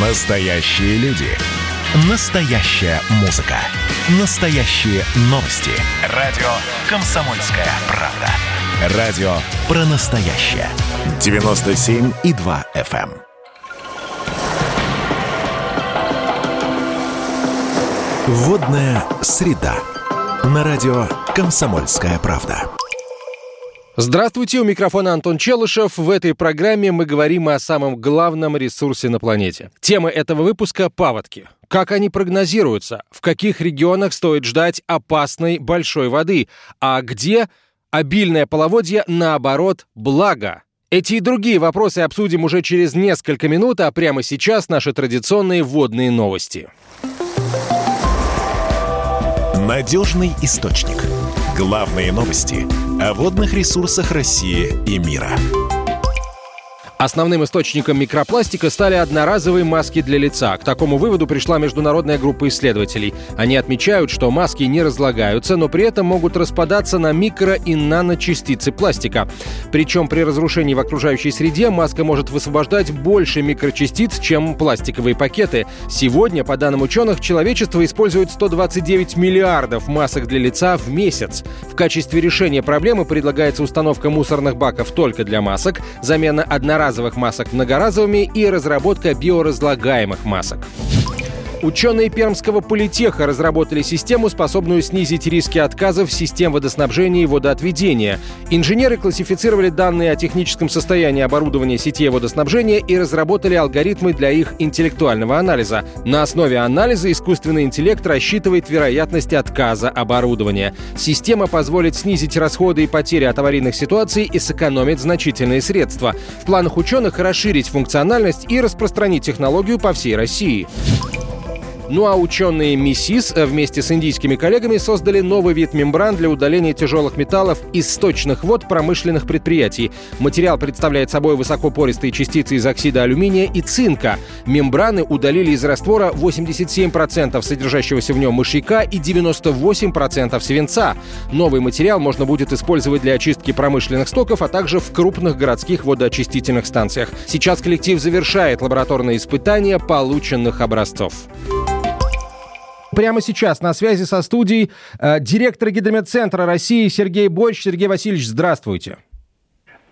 Настоящие люди. Настоящая музыка. Настоящие новости. Радио «Комсомольская правда». Радио про настоящее. 97,2 FM. эм. Водная среда. На радио «Комсомольская правда». Здравствуйте, у микрофона Антон Челышев. В этой программе мы говорим о самом главном ресурсе на планете. Тема этого выпуска – паводки. Как они прогнозируются? В каких регионах стоит ждать опасной большой воды? А где обильное половодье, наоборот, благо? Эти и другие вопросы обсудим уже через несколько минут, а прямо сейчас наши традиционные водные новости. Надежный источник. Главные новости о водных ресурсах России и мира. Основным источником микропластика стали одноразовые маски для лица. К такому выводу пришла международная группа исследователей. Они отмечают, что маски не разлагаются, но при этом могут распадаться на микро- и наночастицы пластика. Причем при разрушении в окружающей среде маска может высвобождать больше микрочастиц, чем пластиковые пакеты. Сегодня, по данным ученых, человечество использует 129 миллиардов масок для лица в месяц. В качестве решения проблемы предлагается установка мусорных баков только для масок, замена одноразовых одноразовых масок многоразовыми и разработка биоразлагаемых масок. Ученые Пермского политеха разработали систему, способную снизить риски отказов систем водоснабжения и водоотведения. Инженеры классифицировали данные о техническом состоянии оборудования сетей водоснабжения и разработали алгоритмы для их интеллектуального анализа. На основе анализа искусственный интеллект рассчитывает вероятность отказа оборудования. Система позволит снизить расходы и потери от аварийных ситуаций и сэкономить значительные средства. В планах ученых расширить функциональность и распространить технологию по всей России. Ну а ученые МИСИС вместе с индийскими коллегами создали новый вид мембран для удаления тяжелых металлов из сточных вод промышленных предприятий. Материал представляет собой высокопористые частицы из оксида алюминия и цинка. Мембраны удалили из раствора 87% содержащегося в нем мышьяка и 98% свинца. Новый материал можно будет использовать для очистки промышленных стоков, а также в крупных городских водоочистительных станциях. Сейчас коллектив завершает лабораторные испытания полученных образцов прямо сейчас на связи со студией э, директор Гидромедцентра России Сергей Борщ. Сергей Васильевич, здравствуйте.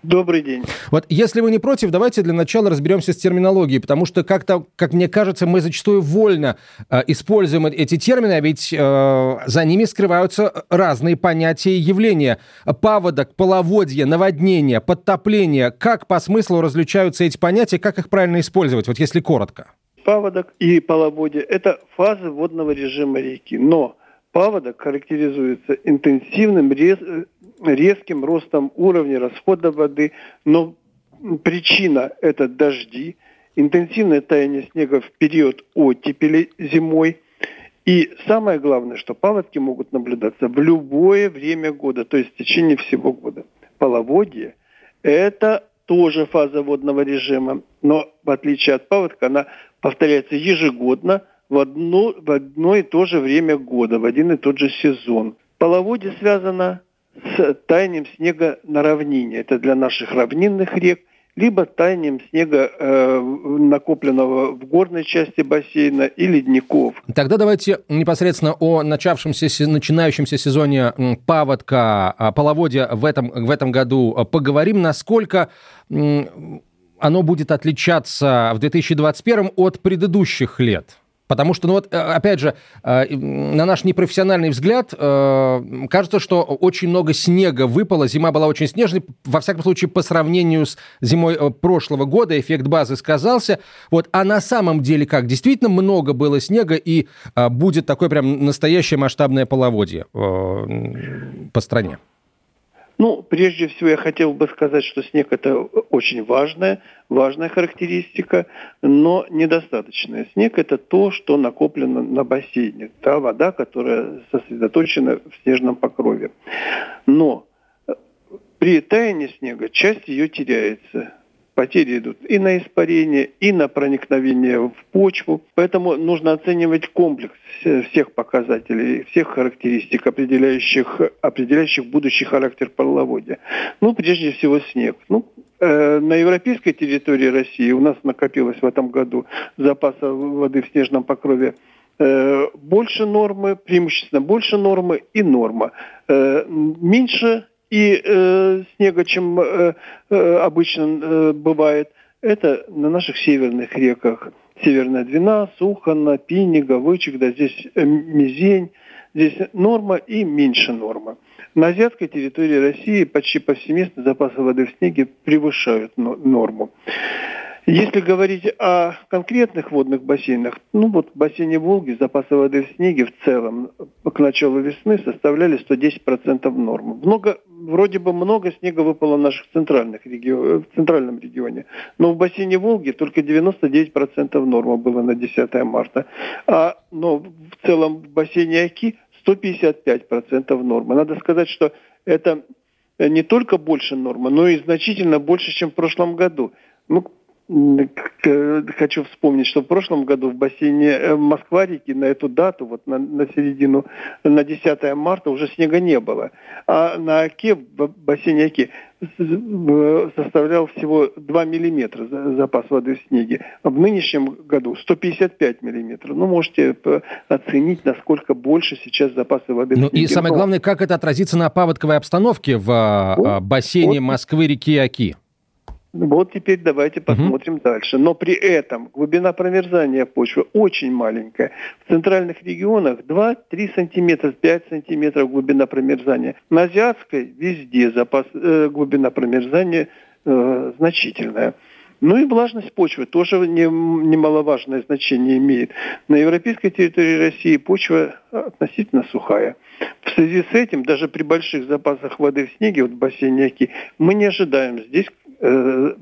Добрый день. Вот если вы не против, давайте для начала разберемся с терминологией, потому что как-то, как мне кажется, мы зачастую вольно э, используем эти термины, а ведь э, за ними скрываются разные понятия и явления. Паводок, половодье, наводнение, подтопление. Как по смыслу различаются эти понятия, как их правильно использовать, вот если коротко? Паводок и половодье – это фазы водного режима реки. Но паводок характеризуется интенсивным, рез, резким ростом уровня расхода воды, но причина – это дожди, интенсивное таяние снега в период оттепели зимой. И самое главное, что паводки могут наблюдаться в любое время года, то есть в течение всего года. Половодье – это тоже фаза водного режима, но в отличие от паводка она повторяется ежегодно в одно, в одно и то же время года, в один и тот же сезон. Половодье связано с таянием снега на равнине. Это для наших равнинных рек, либо таянием снега, э, накопленного в горной части бассейна и ледников. Тогда давайте непосредственно о начавшемся, начинающемся сезоне паводка, а, половодья в этом, в этом году поговорим. Насколько оно будет отличаться в 2021 от предыдущих лет? Потому что, ну вот, э, опять же, э, на наш непрофессиональный взгляд, э, кажется, что очень много снега выпало, зима была очень снежной, во всяком случае, по сравнению с зимой прошлого года эффект базы сказался. Вот, а на самом деле как? Действительно много было снега, и будет такое прям настоящее масштабное половодье по стране? Ну, прежде всего я хотел бы сказать, что снег это очень важная, важная характеристика, но недостаточная. Снег это то, что накоплено на бассейне, та вода, которая сосредоточена в снежном покрове. Но при таянии снега часть ее теряется потери идут и на испарение, и на проникновение в почву. Поэтому нужно оценивать комплекс всех показателей, всех характеристик, определяющих, определяющих будущий характер половодья. Ну, прежде всего, снег. Ну, э, на европейской территории России у нас накопилось в этом году запаса воды в снежном покрове э, больше нормы, преимущественно больше нормы и норма. Э, меньше и э, снега, чем э, э, обычно э, бывает, это на наших северных реках. Северная Двина, Сухана, Пинига, Вычегда, здесь э, Мизень, здесь норма и меньше нормы. На азиатской территории России почти повсеместно запасы воды в снеге превышают норму. Если говорить о конкретных водных бассейнах, ну вот в бассейне Волги запасы воды в снеге в целом к началу весны составляли 110% нормы. Много, вроде бы много снега выпало в наших центральных регион, в центральном регионе, но в бассейне Волги только 99% нормы было на 10 марта. А, но в целом в бассейне Оки 155% нормы. Надо сказать, что это не только больше нормы, но и значительно больше, чем в прошлом году. Ну, хочу вспомнить, что в прошлом году в бассейне э, Москва-реки на эту дату, вот на, на середину, на 10 марта уже снега не было. А на Оке, в бассейне Оки, составлял всего 2 миллиметра запас воды в снеге. А в нынешнем году 155 миллиметров. Ну, можете оценить, насколько больше сейчас запасы воды ну, в снеге. И самое главное, как это отразится на паводковой обстановке в а, вот, бассейне вот. Москвы-реки Оки? Вот теперь давайте посмотрим угу. дальше. Но при этом глубина промерзания почвы очень маленькая. В центральных регионах 2-3 сантиметра, 5 сантиметров глубина промерзания. На азиатской везде запас, э, глубина промерзания э, значительная. Ну и влажность почвы тоже не, немаловажное значение имеет. На европейской территории России почва относительно сухая. В связи с этим, даже при больших запасах воды в снеге, вот в бассейне Оки, мы не ожидаем здесь э,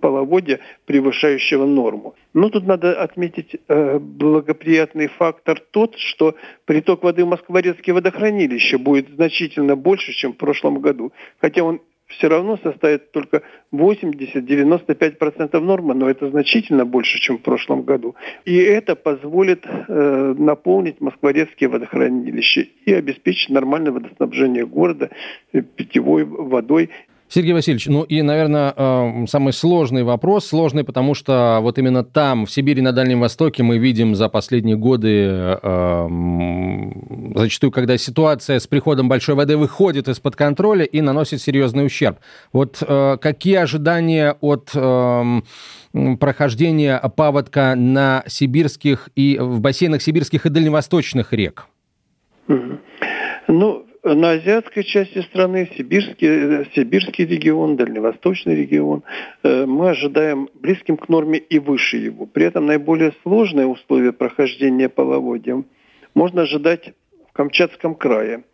половодья, превышающего норму. Но тут надо отметить э, благоприятный фактор тот, что приток воды в Москворецкие водохранилища будет значительно больше, чем в прошлом году. Хотя он все равно составит только 80-95% нормы, но это значительно больше, чем в прошлом году. И это позволит э, наполнить москворецкие водохранилища и обеспечить нормальное водоснабжение города э, питьевой водой Сергей Васильевич, ну и, наверное, э, самый сложный вопрос, сложный, потому что вот именно там, в Сибири, на Дальнем Востоке, мы видим за последние годы, э, зачастую, когда ситуация с приходом большой воды выходит из-под контроля и наносит серьезный ущерб. Вот э, какие ожидания от прохождения паводка на сибирских и в бассейнах сибирских и дальневосточных рек? Ну, на азиатской части страны, сибирский, сибирский регион, дальневосточный регион, э, мы ожидаем близким к норме и выше его. При этом наиболее сложные условия прохождения половодья можно ожидать в Камчатском крае,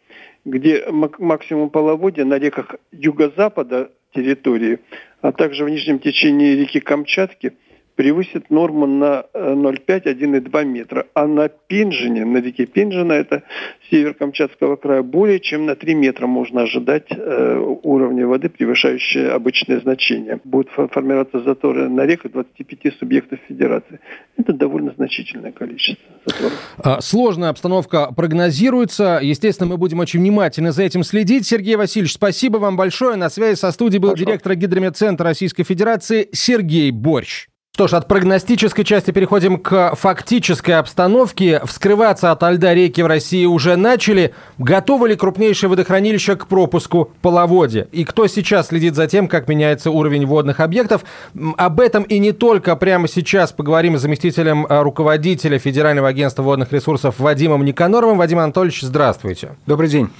где максимум половодья на реках юго-запада территории, а также в нижнем течении реки Камчатки – превысит норму на 0,5-1,2 э, метра. А на Пинжине, на реке Пинжина, это север Камчатского края, более чем на 3 метра можно ожидать э, уровня воды, превышающие обычные значения. Будут формироваться заторы на реках 25 субъектов федерации. Это довольно значительное количество заторов. А, сложная обстановка прогнозируется. Естественно, мы будем очень внимательно за этим следить. Сергей Васильевич, спасибо вам большое. На связи со студией был Хорошо. директор Гидрометцентра Российской Федерации Сергей Борщ. Что ж, от прогностической части переходим к фактической обстановке. Вскрываться от льда реки в России уже начали. Готовы ли крупнейшие водохранилища к пропуску половодья? И кто сейчас следит за тем, как меняется уровень водных объектов? Об этом и не только прямо сейчас поговорим с заместителем э, руководителя Федерального агентства водных ресурсов Вадимом Никаноровым. Вадим Анатольевич, здравствуйте. Добрый день.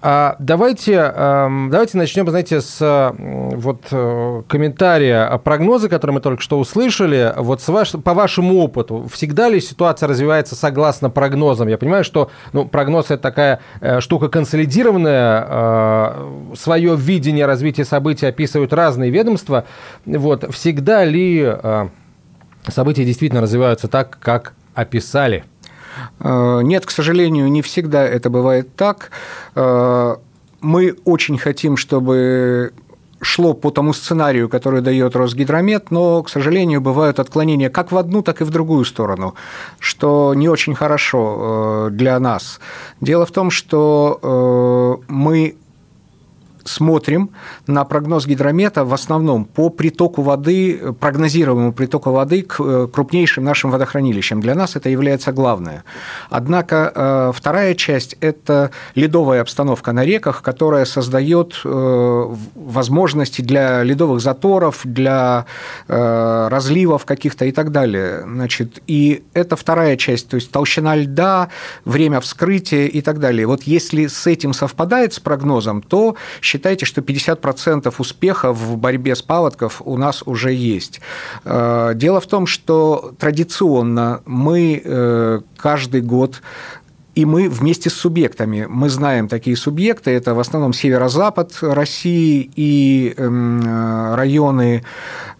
А давайте, эм, давайте начнем, знаете, с вот э, комментария прогноза, который мы только что услышали. Вот с ваш, по вашему опыту, всегда ли ситуация развивается согласно прогнозам? Я понимаю, что ну, прогноз это такая э, штука консолидированная, э, свое видение развития событий описывают разные ведомства. Вот всегда ли события действительно развиваются так, как описали? Э, нет, к сожалению, не всегда это бывает так. Э, мы очень хотим, чтобы шло по тому сценарию, который дает Росгидромет, но, к сожалению, бывают отклонения как в одну, так и в другую сторону, что не очень хорошо э, для нас. Дело в том, что мы смотрим на прогноз гидромета в основном по притоку воды, прогнозируемому притоку воды к э, крупнейшим нашим водохранилищам. Для нас это является главное. Однако э, вторая часть – это ледовая обстановка на реках, которая создает э, возможности для ледовых заторов, для разливов каких-то и так далее. Значит, и это вторая часть, то есть толщина льда, время вскрытия и так далее. Вот если с этим совпадает с прогнозом, то считайте, что 50% успеха в борьбе с паводков у нас уже есть. Э, дело в том, что традиционно мы э, каждый год и мы вместе с субъектами, мы знаем такие субъекты, это в основном северо-запад России и эм, районы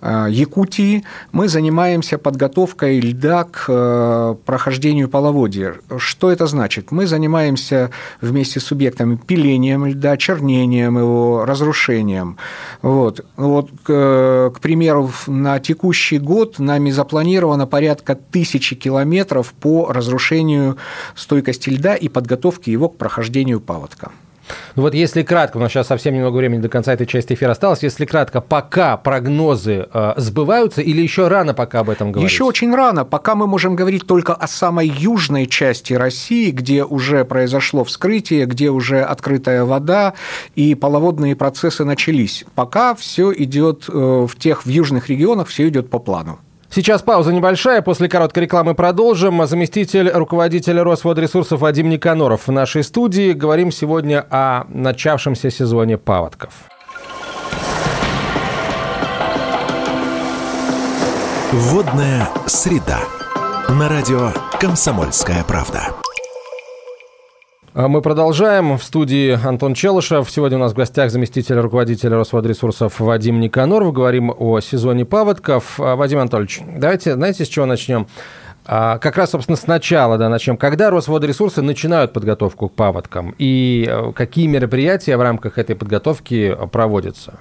э, Якутии, мы занимаемся подготовкой льда к э, прохождению половодья. Что это значит? Мы занимаемся вместе с субъектами пилением льда, чернением его, разрушением. Вот. Вот, к примеру, на текущий год нами запланировано порядка тысячи километров по разрушению стойкости льда и подготовки его к прохождению паводка. Ну вот если кратко, у нас сейчас совсем немного времени до конца этой части эфира осталось, если кратко, пока прогнозы э, сбываются или еще рано пока об этом говорить? Еще очень рано, пока мы можем говорить только о самой южной части России, где уже произошло вскрытие, где уже открытая вода и половодные процессы начались. Пока все идет э, в тех в южных регионах, все идет по плану. Сейчас пауза небольшая, после короткой рекламы продолжим. Заместитель руководителя Росводресурсов Вадим Никаноров в нашей студии. Говорим сегодня о начавшемся сезоне паводков. Водная среда. На радио «Комсомольская правда». А мы продолжаем. В студии Антон Челышев. Сегодня у нас в гостях заместитель руководителя Росводресурсов Вадим Никаноров. Говорим о сезоне паводков. А, Вадим Анатольевич, давайте, знаете, с чего начнем? А, как раз, собственно, сначала да, начнем. Когда Росводресурсы начинают подготовку к паводкам? И э, какие мероприятия в рамках этой подготовки проводятся?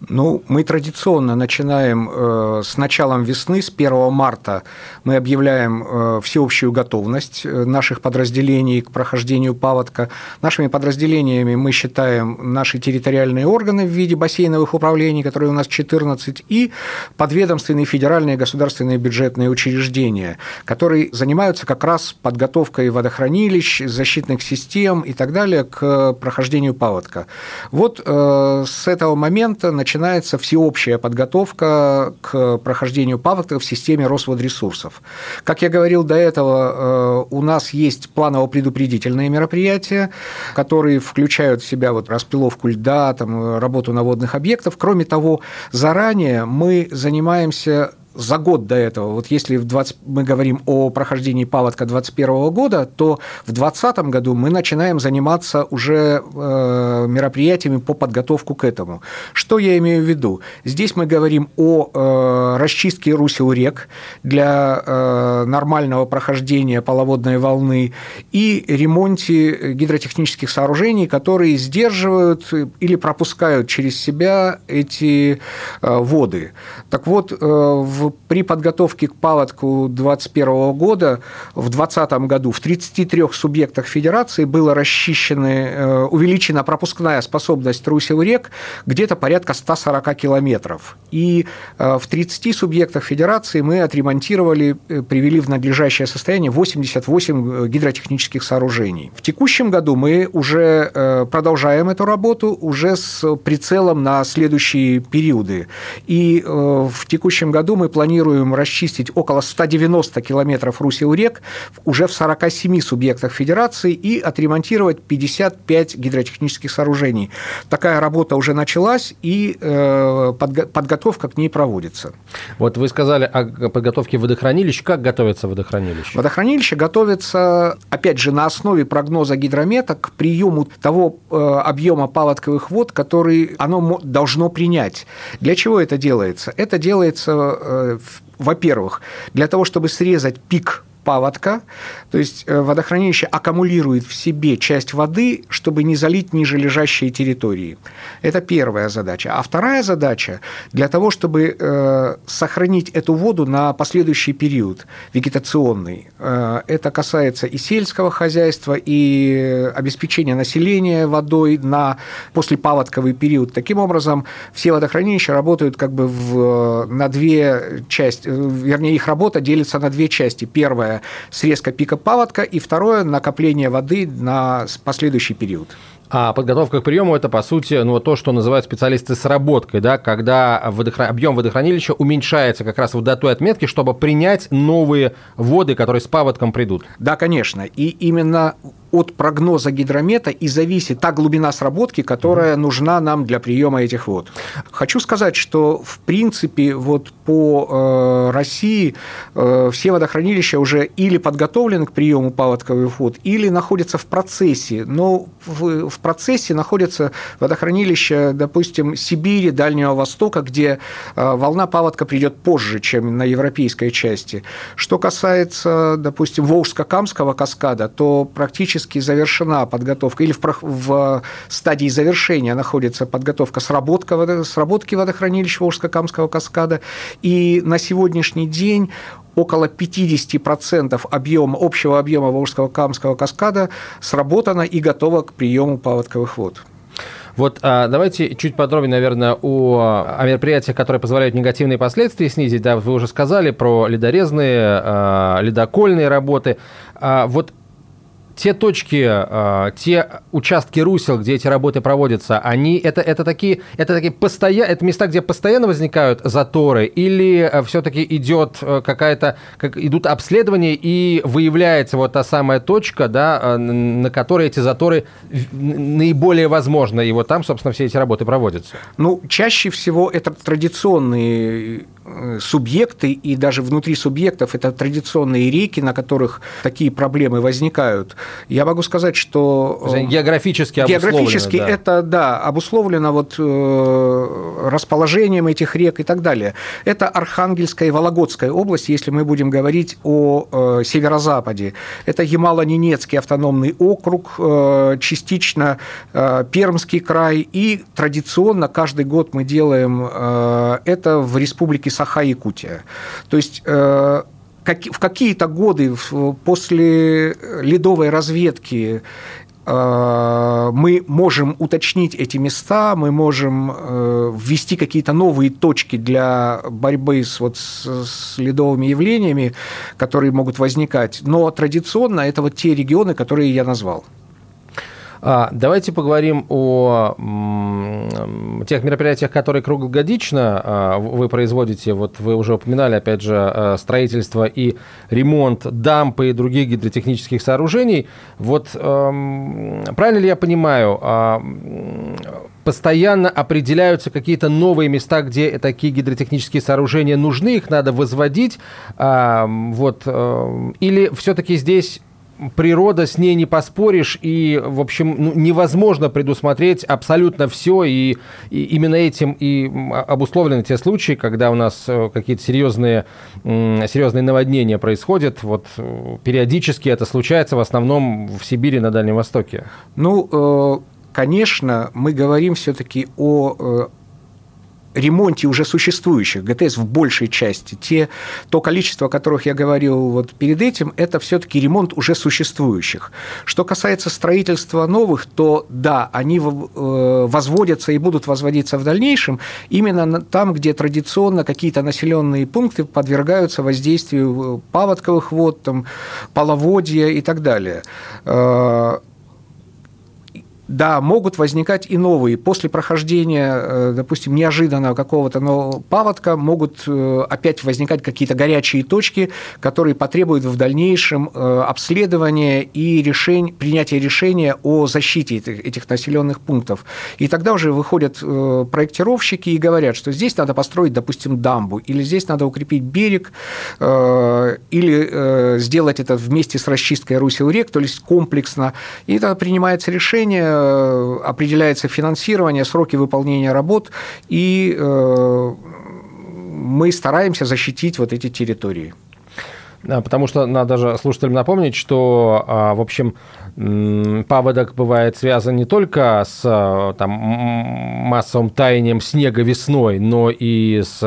Ну, мы традиционно начинаем э, с началом весны, с 1 марта мы объявляем э, всеобщую готовность э, наших подразделений к прохождению паводка. Нашими подразделениями мы считаем наши территориальные органы в виде бассейновых управлений, которые у нас 14, и подведомственные федеральные государственные бюджетные учреждения, которые занимаются как раз подготовкой водохранилищ, защитных систем и так далее к прохождению паводка. Вот с этого момента начинается всеобщая подготовка к прохождению паводка в системе Росводресурсов. Как я говорил до этого, э, у нас есть планово-предупредительные мероприятия, которые включают в себя вот распиловку льда, там, работу на водных объектах. Кроме того, заранее мы занимаемся за год до этого, вот если в 20, мы говорим о прохождении паводка 2021 года, то в 2020 году мы начинаем заниматься уже э, мероприятиями по подготовку к этому. Что я имею в виду? Здесь мы говорим о э, расчистке русел рек для э, нормального прохождения половодной волны и ремонте гидротехнических сооружений, которые сдерживают или пропускают через себя эти воды. Так вот, в при подготовке к паводку 2021 года в 2020 году в 33 субъектах федерации было расчищены, э, увеличена пропускная способность русел рек где-то порядка 140 километров. И э, в 30 субъектах федерации мы отремонтировали, э, привели в надлежащее состояние 88 гидротехнических сооружений. В текущем году мы уже продолжаем эту работу уже с прицелом на следующие периоды. И в текущем году мы планируем расчистить около 190 километров русел рек уже в 47 субъектах федерации и отремонтировать 55 гидротехнических сооружений. Такая работа уже началась, и э, подготовка к ней проводится. Вот вы сказали о подготовке водохранилищ. Как готовится водохранилище? Водохранилище готовится, опять же, на основе прогноза гидромета к приему того э, объема паводковых вод, который оно должно принять. Для чего это делается? Это делается э, во-первых, для того, чтобы срезать пик паводка, то есть э, водохранилище аккумулирует в себе часть воды, чтобы не залить ниже лежащие территории. Это первая задача. А вторая задача для того, чтобы э, сохранить эту воду на последующий период вегетационный. Э, это касается и сельского хозяйства, и обеспечения населения водой на послепаводковый период. Таким образом, все водохранилища работают как бы в, на две части, вернее, их работа делится на две части. Первая – срезка пика паводка, и второе – накопление воды на последующий период. А подготовка к приему это, по сути, ну, то, что называют специалисты сработкой, да, когда водохра... объем водохранилища уменьшается как раз вот до той отметки, чтобы принять новые воды, которые с паводком придут. Да, конечно. И именно от прогноза гидромета и зависит та глубина сработки, которая нужна нам для приема этих вод. Хочу сказать, что в принципе вот по э, России э, все водохранилища уже или подготовлены к приему паводковых вод, или находятся в процессе. Но в, в процессе находятся водохранилища, допустим, Сибири, Дальнего Востока, где э, волна паводка придет позже, чем на европейской части. Что касается, допустим, Волжско-Камского каскада, то практически практически завершена подготовка, или в, в стадии завершения находится подготовка сработка, сработки водохранилищ Волжско-Камского каскада, и на сегодняшний день около 50% объема, общего объема Волжского Камского каскада сработано и готово к приему паводковых вод. Вот а, давайте чуть подробнее, наверное, о, о мероприятиях, которые позволяют негативные последствия снизить. Да, вы уже сказали про ледорезные, а, ледокольные работы. А, вот те точки, э, те участки русел, где эти работы проводятся, они это, это такие, это такие постоя... это места, где постоянно возникают заторы, или э, все-таки идет э, какая-то, как идут обследования и выявляется вот та самая точка, да, на которой эти заторы наиболее возможны, и вот там, собственно, все эти работы проводятся. Ну, чаще всего это традиционные Э, субъекты, и даже внутри субъектов это традиционные реки, на которых такие проблемы возникают. Я могу сказать, что... Э, географически Географически да. это, да, обусловлено вот э, расположением этих рек и так далее. Это Архангельская и Вологодская область, если мы будем говорить о северо-западе. Это Ямало-Ненецкий автономный округ, частично Пермский край, и традиционно каждый год мы делаем это в Республике Саха-Якутия. То есть э, в какие-то годы после ледовой разведки э, мы можем уточнить эти места, мы можем э, ввести какие-то новые точки для борьбы с, вот, с ледовыми явлениями, которые могут возникать. Но традиционно это вот те регионы, которые я назвал. А, давайте поговорим о тех мероприятиях, которые круглогодично а, вы производите. Вот вы уже упоминали, опять же, а, строительство и ремонт дамп и других гидротехнических сооружений. Вот правильно ли я понимаю, постоянно определяются какие-то новые места, где такие гидротехнические сооружения нужны, их надо возводить, вот, или все-таки здесь природа, с ней не поспоришь, и, в общем, ну, невозможно предусмотреть абсолютно все, и, и именно этим и обусловлены те случаи, когда у нас э, какие-то серьезные, серьезные наводнения происходят. Вот э, периодически это случается в основном в Сибири, на Дальнем Востоке. Ну, э, конечно, мы говорим все-таки о ремонте уже существующих ГТС в большей части. Те, то количество, о которых я говорил вот перед этим, это все-таки ремонт уже существующих. Что касается строительства новых, то да, они э, возводятся и будут возводиться в дальнейшем именно там, где традиционно какие-то населенные пункты подвергаются воздействию э, паводковых вод, там, половодья и так далее. Да, могут возникать и новые. После прохождения, э, допустим, неожиданного какого-то нового паводка могут э, опять возникать какие-то горячие точки, которые потребуют в дальнейшем э, обследования и решень, принятия решения о защите этих, этих населенных пунктов. И тогда уже выходят проектировщики и говорят, что здесь надо построить, допустим, дамбу, или здесь надо укрепить берег, или сделать это вместе с расчисткой русел рек, то есть комплексно. И тогда принимается решение определяется финансирование, сроки выполнения работ, и э, мы стараемся защитить вот эти территории. потому что надо даже слушателям напомнить, что, в общем, паводок бывает связан не только с там, массовым таянием снега весной, но и с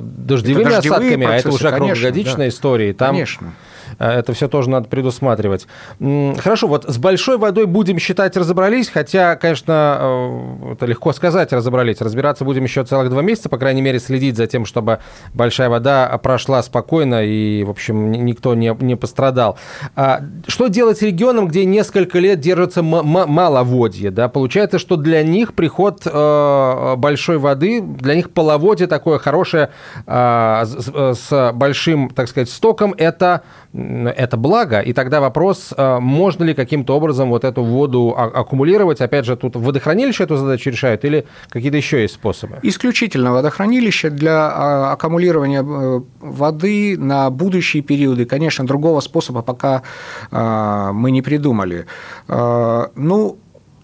дождевыми это осадками, процессы, а это уже круглогодичная да. история. Там конечно. Э, это все тоже надо предусматривать. Хорошо, вот с большой водой будем считать разобрались, хотя, конечно, э, это легко сказать разобрались. Разбираться будем еще целых два месяца, по крайней мере, следить за тем, чтобы большая вода прошла спокойно и, в общем, никто не, не пострадал. А что делать регионам, где несколько лет держится маловодье? Да? Получается, что для них приход э, большой воды, для них половодье такое хорошее с большим, так сказать, стоком, это это благо, и тогда вопрос, э, можно ли каким-то образом вот эту воду аккумулировать, опять же, тут водохранилище эту задачу решают или какие-то еще есть способы? Исключительно водохранилище для а, аккумулирования э, воды на будущие периоды, конечно, другого способа пока а, мы не придумали. А, ну,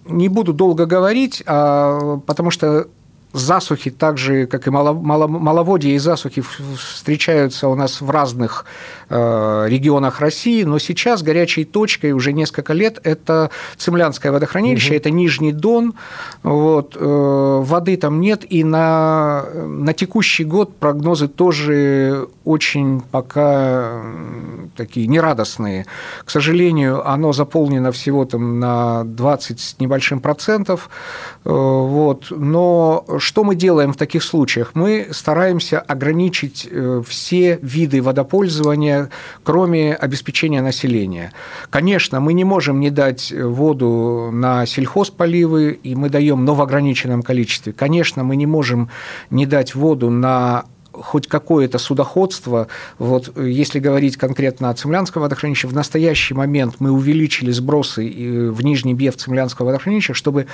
не буду долго говорить, потому что засухи, так же, как и маловодье и засухи, встречаются у нас в разных регионах России, но сейчас горячей точкой уже несколько лет это Цемлянское водохранилище, угу. это Нижний Дон, вот, э, воды там нет, и на, на текущий год прогнозы тоже очень пока такие нерадостные. К сожалению, оно заполнено всего там на 20 с небольшим процентов, э, вот, но что мы делаем в таких случаях? Мы стараемся ограничить э, все виды водопользования, кроме обеспечения населения. Конечно, мы не можем не дать воду на сельхозполивы, и мы даем, но в ограниченном количестве. Конечно, мы не можем не дать воду на хоть какое-то судоходство, вот если говорить конкретно о Цемлянском водохранилище, в настоящий момент мы увеличили сбросы э, в Нижний Бев Цемлянского водохранилища, чтобы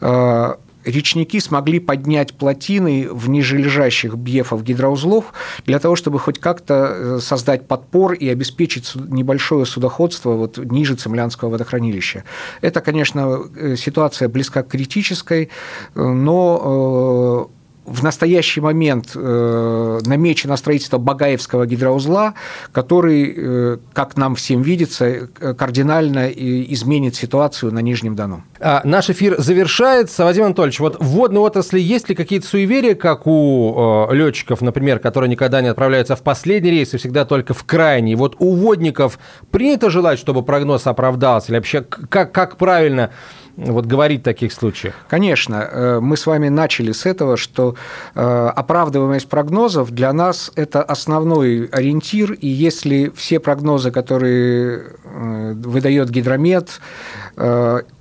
э, речники смогли поднять плотины в нижележащих бьефов гидроузлов для того, чтобы хоть как-то э, создать подпор и обеспечить небольшое судоходство вот ниже Цемлянского водохранилища. Это, конечно, э, ситуация близка к критической, э, но в настоящий момент э, намечено строительство Багаевского гидроузла, который, э, как нам всем видится, кардинально изменит ситуацию на Нижнем Дону. А, наш эфир завершается. Вадим Анатольевич, вот в водной отрасли есть ли какие-то суеверия, как у э, летчиков, например, которые никогда не отправляются в последний рейс и всегда только в крайний? Вот у водников принято желать, чтобы прогноз оправдался? Или вообще как, как правильно вот говорить в таких случаях? Конечно. Э, мы с вами начали с этого, что э, оправдываемость прогнозов для нас – это основной ориентир, и если все прогнозы, которые э, выдает гидромет,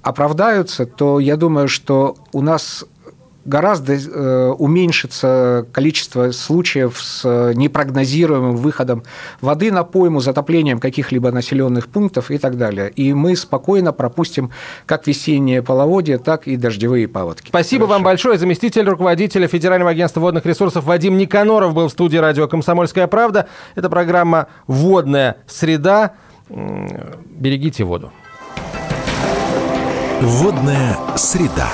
оправдаются, то я думаю, что у нас гораздо э, уменьшится количество случаев с непрогнозируемым выходом воды на пойму, затоплением каких-либо населенных пунктов и так далее. И мы спокойно пропустим как весеннее половодье, так и дождевые паводки. Спасибо Хорошо. вам большое. Заместитель руководителя Федерального агентства водных ресурсов Вадим Никаноров был в студии радио «Комсомольская правда». Это программа «Водная среда». Берегите воду. Водная среда.